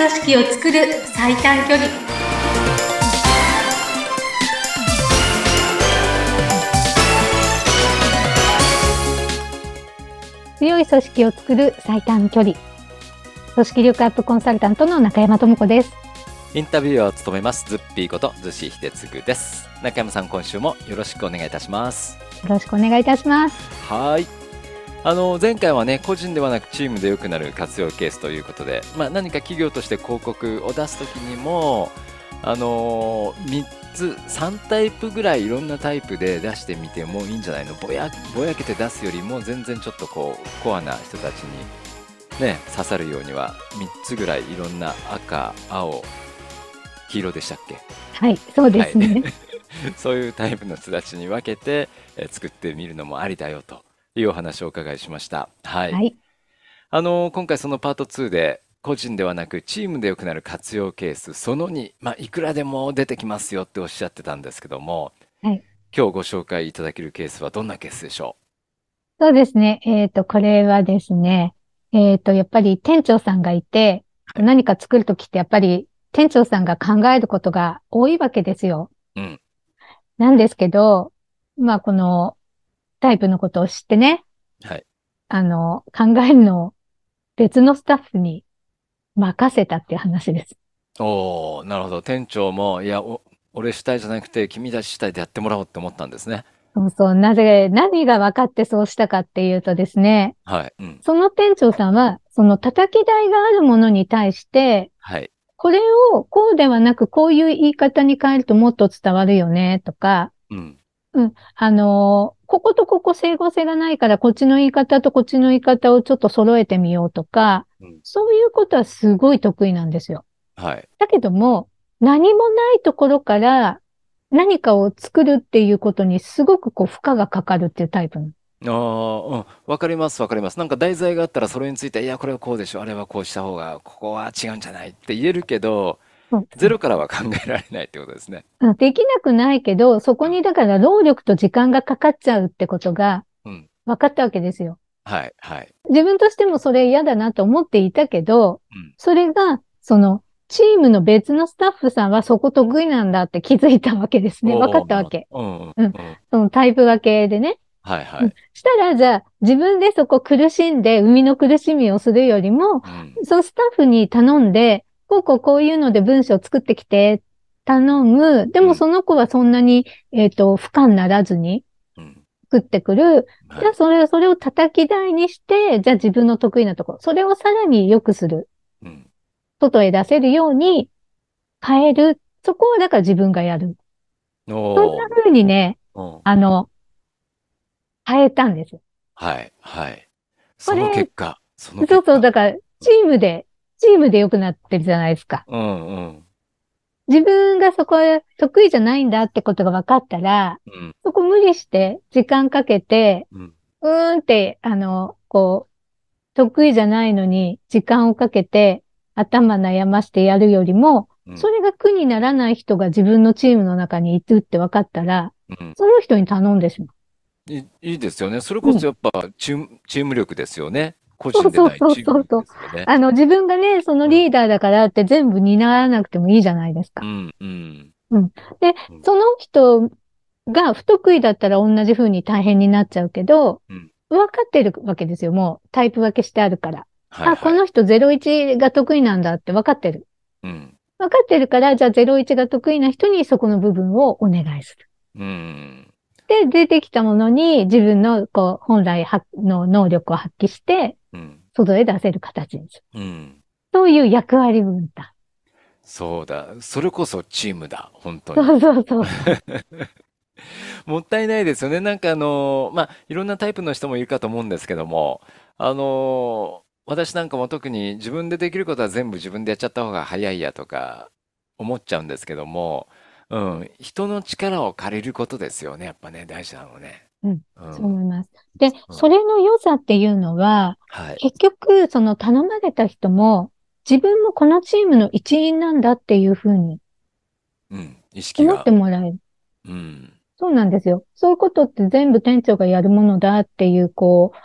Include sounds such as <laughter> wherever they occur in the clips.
組織を作る最短距離。強い組織を作る最短距離。組織力アップコンサルタントの中山智子です。インタビューを務めますズッピーこと逗子秀次です。中山さん今週もよろしくお願いいたします。よろしくお願いいたします。はいあの前回はね個人ではなくチームで良くなる活用ケースということで、まあ、何か企業として広告を出すときにもあの3つ3タイプぐらいいろんなタイプで出してみてもいいんじゃないの？ぼやぼやけて出すよりも全然ちょっとこうコアな人たちにね刺さるようには3つぐらいいろんな赤青黄色でしたっけ？はいそうですね、はい、<laughs> そういうタイプの人たちに分けて、え作ってみるのもありだよというお話をお伺いしました。はい。はい、あの今回そのパート2で個人ではなくチームで良くなる活用ケースその2、まあ、いくらでも出てきますよっておっしゃってたんですけども、はい、今日ご紹介いただけるケースはどんなケースでしょう？そうですね。えっ、ー、と、これはですね、えっ、ー、と、やっぱり店長さんがいて、何か作るときってやっぱり店長さんが考えることが多いわけですよ。うん。なんですけど、まあ、このタイプのことを知ってね、はい。あの、考えるのを別のスタッフに任せたっていう話です。おおなるほど。店長も、いや、お俺主体じゃなくて君たち主体でやってもらおうって思ったんですね。そうそう。なぜ、何が分かってそうしたかっていうとですね。はい。うん、その店長さんは、その叩き台があるものに対して、はい。これをこうではなくこういう言い方に変えるともっと伝わるよね、とか、うん。うん。あのー、こことここ整合性がないから、こっちの言い方とこっちの言い方をちょっと揃えてみようとか、うん、そういうことはすごい得意なんですよ。はい。だけども、何もないところから何かを作るっていうことにすごくこう負荷がかかるっていうタイプああ、うん。わかります、わかります。なんか題材があったらそれについて、いや、これはこうでしょ、あれはこうした方が、ここは違うんじゃないって言えるけど、ゼロからは考えられないってことですね。できなくないけど、そこにだから労力と時間がかかっちゃうってことが分かったわけですよ。うん、はい、はい。自分としてもそれ嫌だなと思っていたけど、うん、それが、その、チームの別のスタッフさんはそこ得意なんだって気づいたわけですね。分かったわけ。うん、うん。そのタイプ分けでね。はいはい。したら、じゃあ、自分でそこ苦しんで、生みの苦しみをするよりも、うん、そのスタッフに頼んで、こうこうこういうので文章を作ってきて、頼む。でもその子はそんなに、えっ、ー、と、負荷にならずに、作ってくる。じゃあ、それ、それを叩き台にして、じゃあ自分の得意なところ、それをさらに良くする。外へ出せるように変える。そこはだから自分がやる。そんな風にね、あの、変えたんですよ。はい、はい。その結果、そのそうそう、だから、チームでチームで良くなってるじゃないですか。うんうん。自分がそこは得意じゃないんだってことが分かったら、うん、そこ無理して時間かけて、うん、うーんって、あの、こう、得意じゃないのに時間をかけて頭悩ましてやるよりも、うん、それが苦にならない人が自分のチームの中にいるって分かったら、うん、その人に頼んでしまう。いいいですよね。それこそやっぱチーム、チーム力ですよね。個人でないチームですよね。そうそうそうあの、自分がね、そのリーダーだからって全部担わなくてもいいじゃないですか。うん、うん。うん。で、その人が不得意だったら同じ風に大変になっちゃうけど、うん、分かってるわけですよ。もうタイプ分けしてあるから。はいはい、あ、この人01が得意なんだって分かってる。うん。分かってるから、じゃあ01が得意な人にそこの部分をお願いする。うん。で、出てきたものに自分のこう本来の能力を発揮して、外へ出せる形にする。うん。そういう役割分担。そうだ。それこそチームだ。本当に。そうそうそう。<laughs> もったいないですよね。なんかあの、まあ、いろんなタイプの人もいるかと思うんですけども、あの、私なんかも特に自分でできることは全部自分でやっちゃった方が早いやとか思っちゃうんですけども、うん、人の力を借りることですよね。やっぱね、大事なのね。うん、そう思います。で、それの良さっていうのは、はい、結局、その頼まれた人も、自分もこのチームの一員なんだっていうふうに、うん、意識思ってもらえる。うん。そうなんですよ。そういうことって全部店長がやるものだっていう、こう、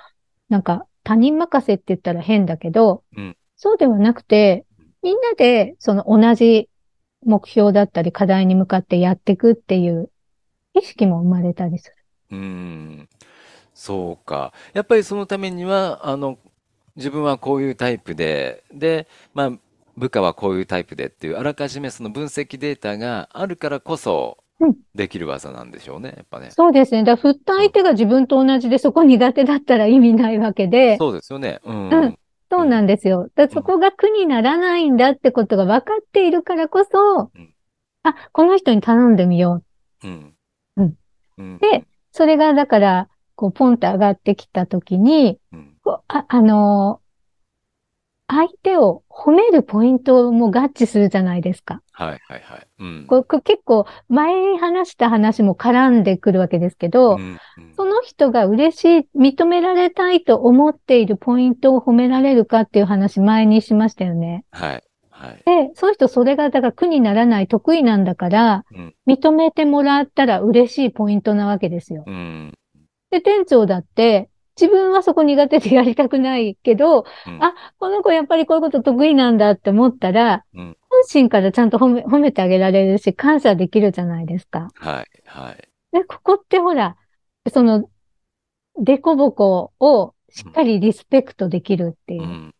なんか他人任せって言ったら変だけど、うん、そうではなくて、みんなでその同じ目標だったり課題に向かってやっていくっていう意識も生まれたりする。うん。そうか。やっぱりそのためには、あの、自分はこういうタイプで、で、まあ、部下はこういうタイプでっていう、あらかじめその分析データがあるからこそ、できる技なんでしょうね、やっぱね。そうですね。だ振った相手が自分と同じで、そこ苦手だったら意味ないわけで。そうですよね。うん。うん、そうなんですよ。だそこが苦にならないんだってことが分かっているからこそ、うん、あ、この人に頼んでみよう。うん。うん。で、それがだから、こう、ポンと上がってきたときに、うん、ああの相手を褒めるポイントも合致するじゃないですか。はいはいはい。うん、これ結構前に話した話も絡んでくるわけですけど、うんうん、その人が嬉しい、認められたいと思っているポイントを褒められるかっていう話前にしましたよね。はい。はい、で、その人それがだから苦にならない得意なんだから、うん、認めてもらったら嬉しいポイントなわけですよ。うん、で、店長だって、自分はそこ苦手でやりたくないけど、うん、あ、この子やっぱりこういうこと得意なんだって思ったら、うん、本心からちゃんと褒め褒めてあげられるし、感謝できるじゃないですか。はい、はい。で、ここってほら、その、デコボコをしっかりリスペクトできるっていう。うん、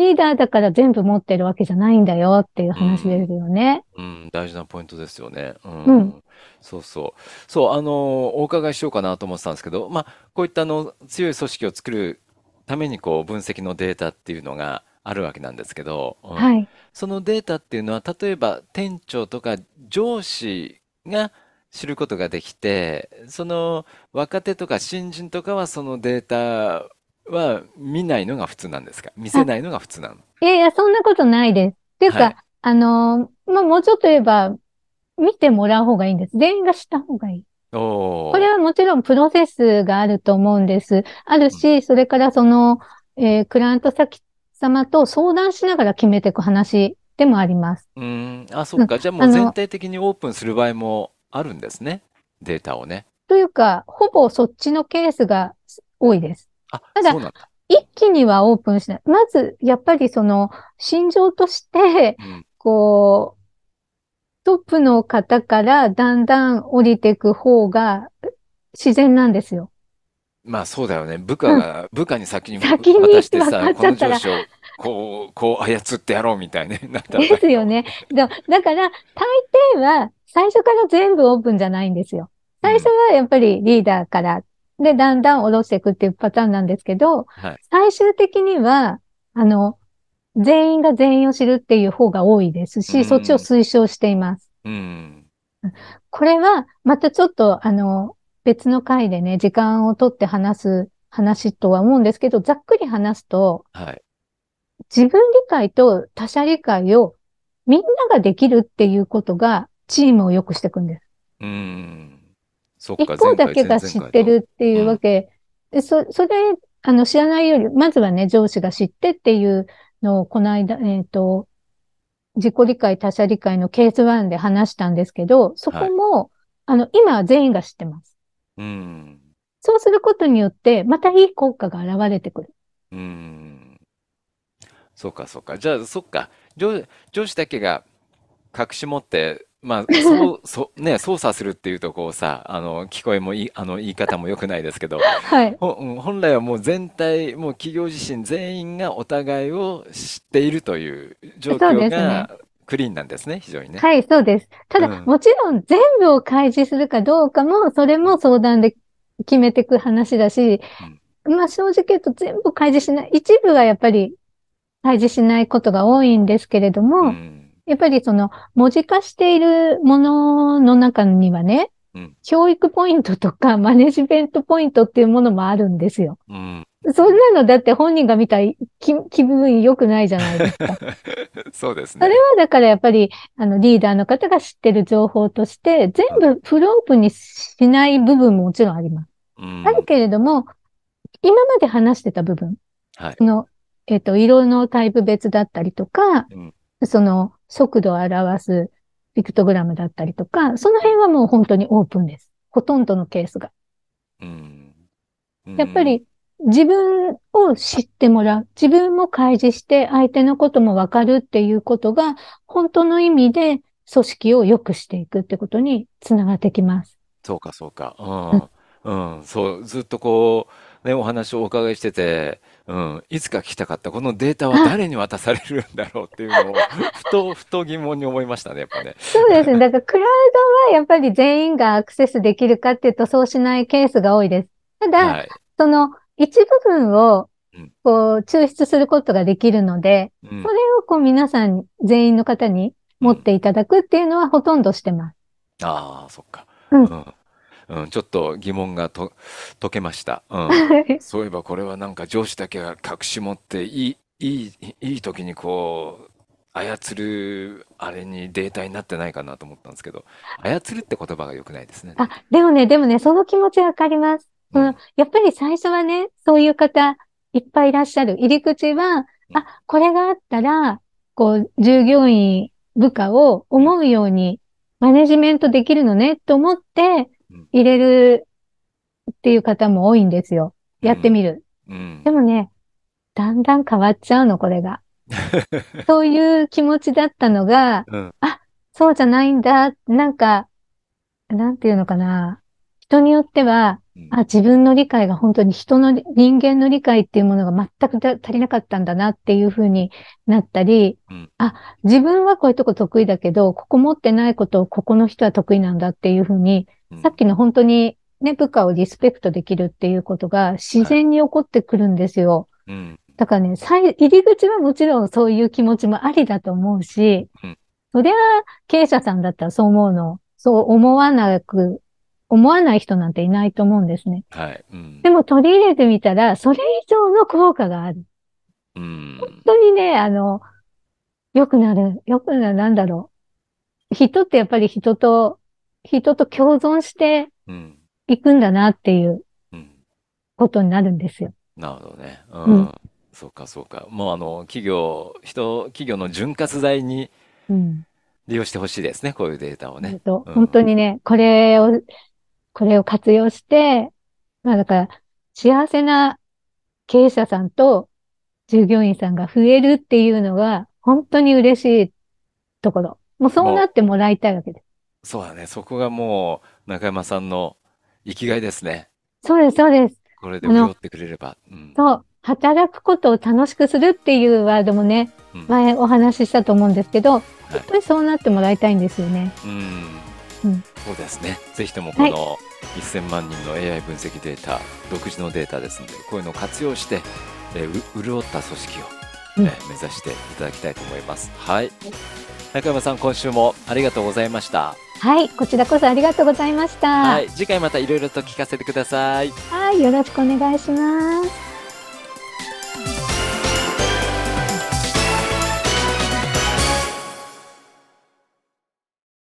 リーダーだから全部持ってるわけじゃないんだよっていう話ですよね。うん、大事なポイントですよね。うん。そうそう。そう、あの、お伺いしようかなと思ってたんですけど、まあ、こういったあの、強い組織を作るために、こう、分析のデータっていうのがあるわけなんですけど、うんはい。そのデータっていうのは、例えば店長とか上司が知ることができて、その若手とか新人とかはそのデータは見ないのが普通なんですか？見せないのが普通なの？いやいや、そんなことないです。っていうか、はい、あの、まあ、もうちょっと言えば、見てもらう方がいいんです。全員がした方がいい。これはもちろんプロセスがあると思うんです。あるし、それからその、えー、クライアント先様と相談しながら決めていく話でもあります。うん。あ、そっか。じゃあもう全体的にオープンする場合もあるんですね。データをね。というか、ほぼそっちのケースが多いです。あ、ただ、一気にはオープンしない。まず、やっぱりその、心情として、うん、こう、トップの方からだんだん降りていく方が自然なんですよ。まあそうだよね。部下が、うん、部下に先に渡してさ、この上司をこう、こう操ってやろうみたいね。<laughs> ですよね。だだから、大抵は最初から全部オープンじゃないんですよ。最初はやっぱりリーダーから、で、だんだん下ろしていくっていうパターンなんですけど、はい、最終的には、あの、全員が全員を知るっていう方が多いですし、そっちを推奨しています。うん、これは、またちょっと、あの、別の回でね、時間をとって話す話とは思うんですけど、ざっくり話すと、はい、自分理解と他者理解をみんなができるっていうことが、チームを良くしていくんです。うん。一方だけが知ってるっていうわけ、うん、そ、それ、あの、知らないより、まずはね、上司が知ってっていうのを、この間、えっ、ー、と、自己理解、他者理解のケース1で話したんですけど、そこも、はい、あの、今は全員が知ってます。うん。そうすることによって、またいい効果が現れてくる。うん。そうか、そうか。じゃあ、そっか。上上司だけが隠し持って、まあ、そう、<laughs> そう、ね、操作するっていうとこうさ、あの、聞こえもいい、あの、言い方も良くないですけど、はい。本来はもう全体、もう企業自身全員がお互いを知っているという状況がクリーンなんですね、非常にね。はい、そうです。ただ、うん、もちろん全部を開示するかどうかも、それも相談で決めていく話だし、うん、まあ正直言うと全部開示しない、一部はやっぱり開示しないことが多いんですけれども、うんやっぱりその文字化しているものの中にはね、うん、教育ポイントとか <laughs> マネジメントポイントっていうものもあるんですよ。うん、そんなのだって本人が見たら気気分良くないじゃないですか。<laughs> そうですね。それはだからやっぱりあのリーダーの方が知ってる情報として全部フロープにしない部分ももちろんあります。うん、あるけれども、今まで話してた部分、はい、の、えっ、ー、と、色のタイプ別だったりとか、うん、その速度を表すピクトグラムだったりとか、その辺はもう本当にオープンです。ほとんどのケースが。うん、やっぱり自分を知ってもらう。自分も開示して相手のこともわかるっていうことが、本当の意味で組織を良くしていくってことにつながってきます。そうか、そうか。うん。うん。そう、ずっとこう、ね、お話をお伺いしてて、うん、いつか聞きたかった、このデータは誰に渡されるんだろうっていうのを、<laughs> ふと、ふと疑問に思いましたね、やっぱね。そうですね。だから、クラウドはやっぱり全員がアクセスできるかっていうと、そうしないケースが多いです。ただ、はい、その一部分を、こう、抽出することができるので、うん、それをこう皆さん、全員の方に持っていただくっていうのはほとんどしてます。ああ、そっか。うん。うん、ちょっと疑問がと解けました。うん。そういえばこれはなんか上司だけが隠し持っていい、いい、いい時にこう、操るあれにデータになってないかなと思ったんですけど、操るって言葉が良くないですね。あ、でもね、でもね、その気持ちわかります。うん、やっぱり最初はね、そういう方いっぱいいらっしゃる。入り口は、あ、これがあったら、こう、従業員、部下を思うようにマネジメントできるのねと思って入れるっていう方も多いんですよ。やってみる。うん、でもね、だんだん変わっちゃうの、これが。<laughs> そういう気持ちだったのが、うん、あ、そうじゃないんだ。なんか、なんていうのかな。人によっては、あ、自分の理解が本当に人の人間の理解っていうものが全く足りなかったんだなっていうふうになったり、うん、あ、自分はこういうとこ得意だけど、ここ持ってないことをここの人は得意なんだっていうふうに、うん、さっきの本当にね、部下をリスペクトできるっていうことが自然に起こってくるんですよ。はいうん、だからね、入り口はもちろんそういう気持ちもありだと思うし、そりゃ経営者さんだったらそう思うの、そう思わなく思わない人なんていないと思うんですね。はい。うん、でも取り入れてみたら、それ以上の効果がある。うん、本当にね、あの、良くなる。良くなる、なんだろう。人ってやっぱり人と、人と共存していくんだなっていうことになるんですよ。うん、なるほどね。うん。うん、そうか、そうか。もうあの、企業、人、企業の潤滑剤に利用してほしいですね、こういうデータをね。本当にね、これをこれを活用して、まあだから、幸せな経営者さんと従業員さんが増えるっていうのが、本当に嬉しいところ。もうそうなってもらいたいわけです。そうだね。そこがもう、中山さんの生きがいですね。そうです、そうです。これで潤ってくれれば。うん、そう。働くことを楽しくするっていうワードもね、うん、前お話ししたと思うんですけど、はい、本当にそうなってもらいたいんですよね。うんうん、そうですね。ぜひともこの1000万人の AI 分析データ、はい、独自のデータですので、こういうのを活用して、えー、潤った組織を、うん、えー、目指していただきたいと思います。はい。中山さん、今週もありがとうございました。はい、こちらこそありがとうございました。はい、次回またいろいろと聞かせてください。はい、よろしくお願いします。